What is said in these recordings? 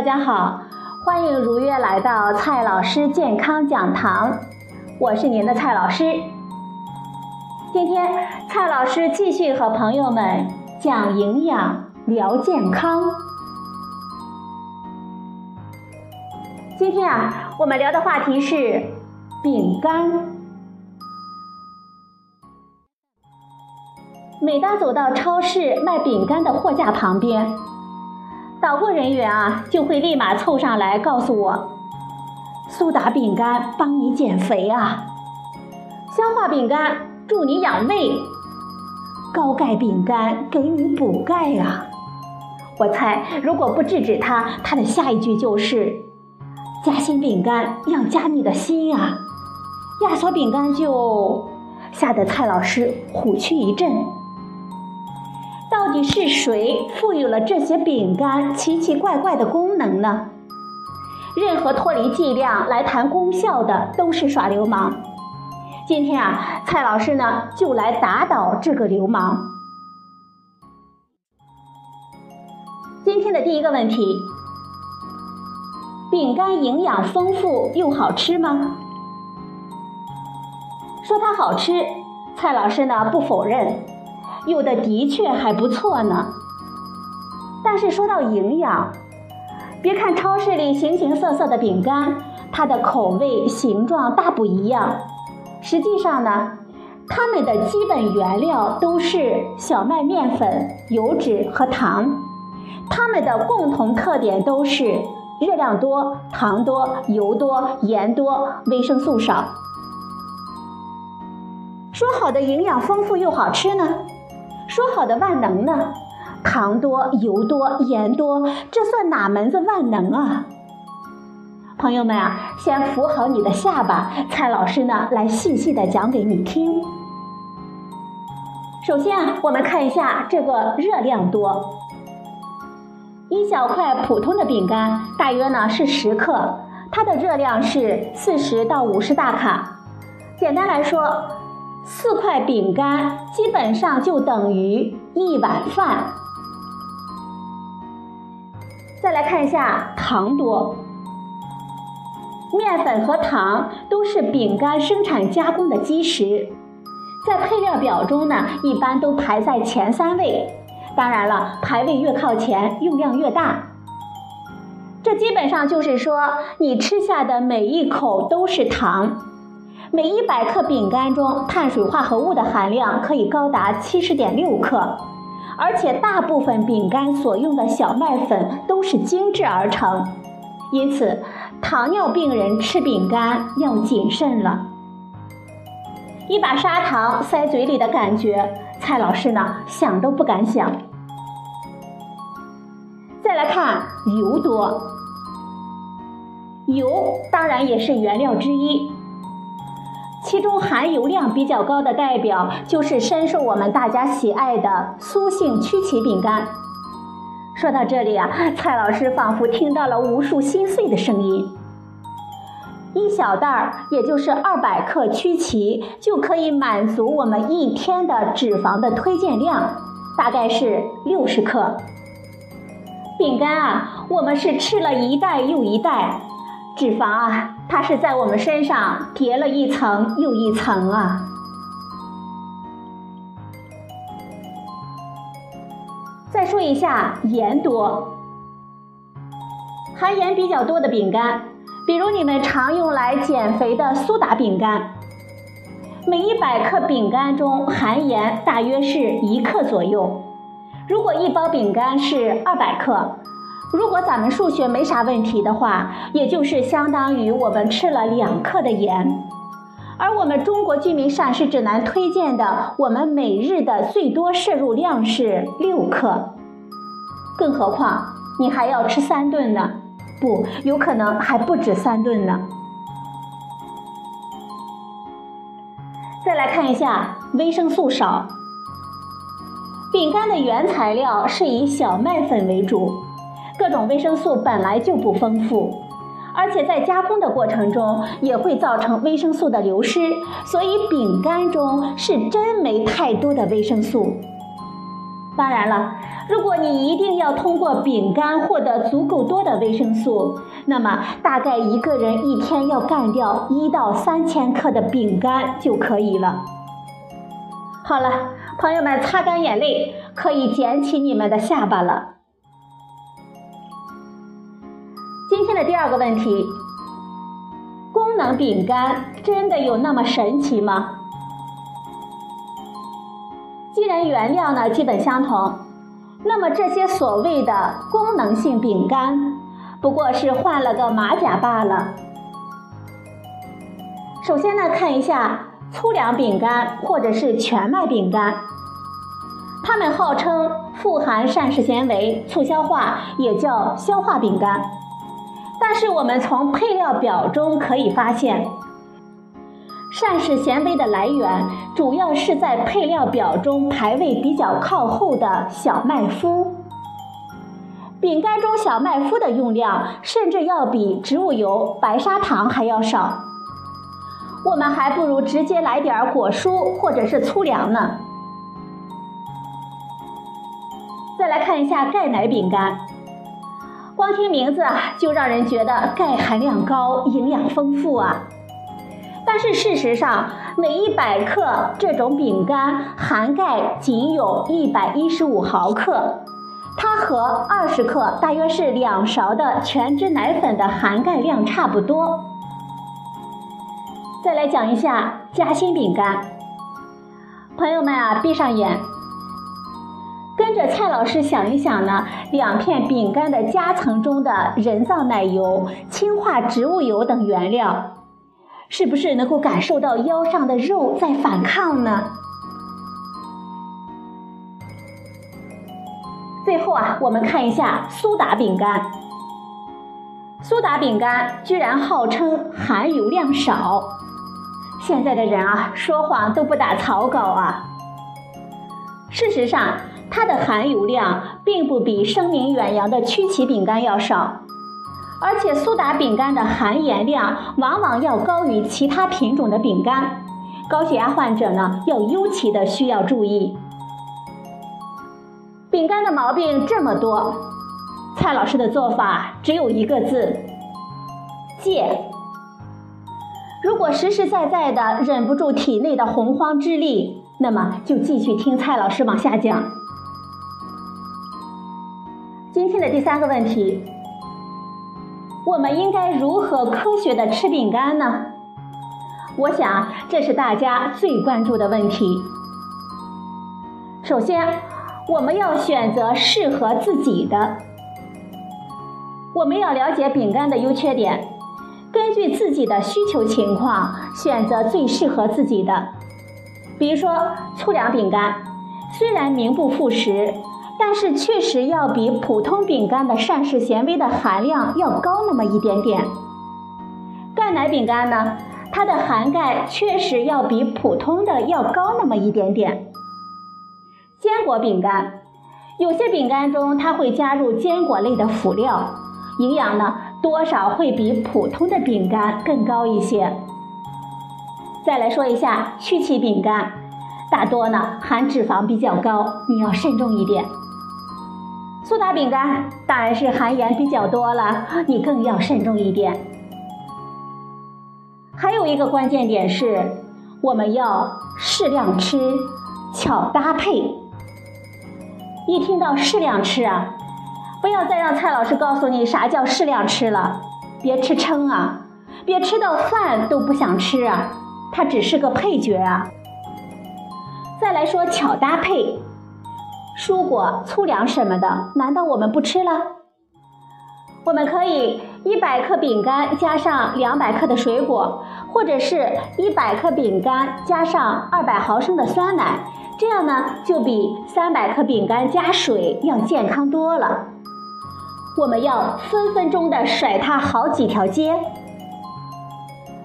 大家好，欢迎如约来到蔡老师健康讲堂，我是您的蔡老师。今天蔡老师继续和朋友们讲营养、聊健康。今天啊，我们聊的话题是饼干。每当走到超市卖饼干的货架旁边，导购人员啊就会立马凑上来告诉我：“苏打饼干帮你减肥啊，消化饼干助你养胃，高钙饼干给你补钙啊。”我猜，如果不制止他，他的下一句就是：“夹心饼干要夹你的心啊，压缩饼干就……”吓得蔡老师虎躯一震。到底是谁赋予了这些饼干奇奇怪怪的功能呢？任何脱离剂量来谈功效的都是耍流氓。今天啊，蔡老师呢就来打倒这个流氓。今天的第一个问题：饼干营养丰富又好吃吗？说它好吃，蔡老师呢不否认。有的的确还不错呢，但是说到营养，别看超市里形形色色的饼干，它的口味、形状大不一样，实际上呢，它们的基本原料都是小麦面粉、油脂和糖，它们的共同特点都是热量多、糖多、油多、盐多、维生素少。说好的营养丰富又好吃呢？说好的万能呢？糖多、油多、盐多，这算哪门子万能啊？朋友们啊，先扶好你的下巴，蔡老师呢来细细的讲给你听。首先啊，我们看一下这个热量多。一小块普通的饼干大约呢是十克，它的热量是四十到五十大卡。简单来说。四块饼干基本上就等于一碗饭。再来看一下糖多，面粉和糖都是饼干生产加工的基石，在配料表中呢，一般都排在前三位。当然了，排位越靠前，用量越大。这基本上就是说，你吃下的每一口都是糖。每一百克饼干中，碳水化合物的含量可以高达七十点六克，而且大部分饼干所用的小麦粉都是精制而成，因此糖尿病人吃饼干要谨慎了。一把砂糖塞嘴里的感觉，蔡老师呢想都不敢想。再来看油多，油当然也是原料之一。其中含油量比较高的代表就是深受我们大家喜爱的苏性曲奇饼干。说到这里啊，蔡老师仿佛听到了无数心碎的声音。一小袋儿，也就是二百克曲奇，就可以满足我们一天的脂肪的推荐量，大概是六十克。饼干啊，我们是吃了一袋又一袋。脂肪啊，它是在我们身上叠了一层又一层啊。再说一下盐多，含盐比较多的饼干，比如你们常用来减肥的苏打饼干，每一百克饼干中含盐大约是一克左右。如果一包饼干是二百克。如果咱们数学没啥问题的话，也就是相当于我们吃了两克的盐，而我们中国居民膳食指南推荐的，我们每日的最多摄入量是六克，更何况你还要吃三顿呢？不，有可能还不止三顿呢。再来看一下维生素少，饼干的原材料是以小麦粉为主。各种维生素本来就不丰富，而且在加工的过程中也会造成维生素的流失，所以饼干中是真没太多的维生素。当然了，如果你一定要通过饼干获得足够多的维生素，那么大概一个人一天要干掉一到三千克的饼干就可以了。好了，朋友们，擦干眼泪，可以捡起你们的下巴了。今天的第二个问题：功能饼干真的有那么神奇吗？既然原料呢基本相同，那么这些所谓的功能性饼干，不过是换了个马甲罢了。首先呢，看一下粗粮饼干或者是全麦饼干，它们号称富含膳食纤维，促消化，也叫消化饼干。但是我们从配料表中可以发现，膳食纤维的来源主要是在配料表中排位比较靠后的小麦麸。饼干中小麦麸的用量甚至要比植物油、白砂糖还要少。我们还不如直接来点果蔬或者是粗粮呢。再来看一下钙奶饼干。光听名字啊，就让人觉得钙含量高、营养丰富啊。但是事实上，每一百克这种饼干含钙仅有一百一十五毫克，它和二十克，大约是两勺的全脂奶粉的含钙量差不多。再来讲一下夹心饼干，朋友们啊，闭上眼。跟着蔡老师想一想呢，两片饼干的夹层中的人造奶油、氢化植物油等原料，是不是能够感受到腰上的肉在反抗呢？最后啊，我们看一下苏打饼干。苏打饼干居然号称含油量少，现在的人啊，说谎都不打草稿啊。事实上。它的含油量并不比声名远扬的曲奇饼干要少，而且苏打饼干的含盐量往往要高于其他品种的饼干，高血压患者呢要尤其的需要注意。饼干的毛病这么多，蔡老师的做法只有一个字：戒。如果实实在在的忍不住体内的洪荒之力，那么就继续听蔡老师往下讲。今天的第三个问题，我们应该如何科学的吃饼干呢？我想这是大家最关注的问题。首先，我们要选择适合自己的。我们要了解饼干的优缺点，根据自己的需求情况选择最适合自己的。比如说粗粮饼干，虽然名不副实。但是确实要比普通饼干的膳食纤维的含量要高那么一点点。钙奶饼干呢，它的含钙确实要比普通的要高那么一点点。坚果饼干，有些饼干中它会加入坚果类的辅料，营养呢多少会比普通的饼干更高一些。再来说一下曲奇饼干，大多呢含脂肪比较高，你要慎重一点。苏打饼干当然是含盐比较多了，你更要慎重一点。还有一个关键点是，我们要适量吃，巧搭配。一听到适量吃啊，不要再让蔡老师告诉你啥叫适量吃了，别吃撑啊，别吃到饭都不想吃啊，它只是个配角啊。再来说巧搭配。蔬果、粗粮什么的，难道我们不吃了？我们可以一百克饼干加上两百克的水果，或者是一百克饼干加上二百毫升的酸奶，这样呢就比三百克饼干加水要健康多了。我们要分分钟的甩它好几条街。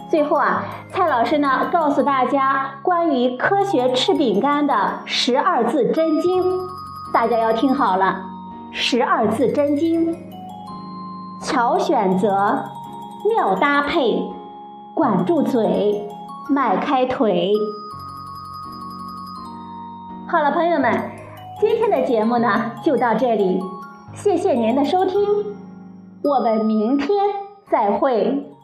最后啊，蔡老师呢告诉大家关于科学吃饼干的十二字真经。大家要听好了，十二字真经：巧选择，妙搭配，管住嘴，迈开腿。好了，朋友们，今天的节目呢就到这里，谢谢您的收听，我们明天再会。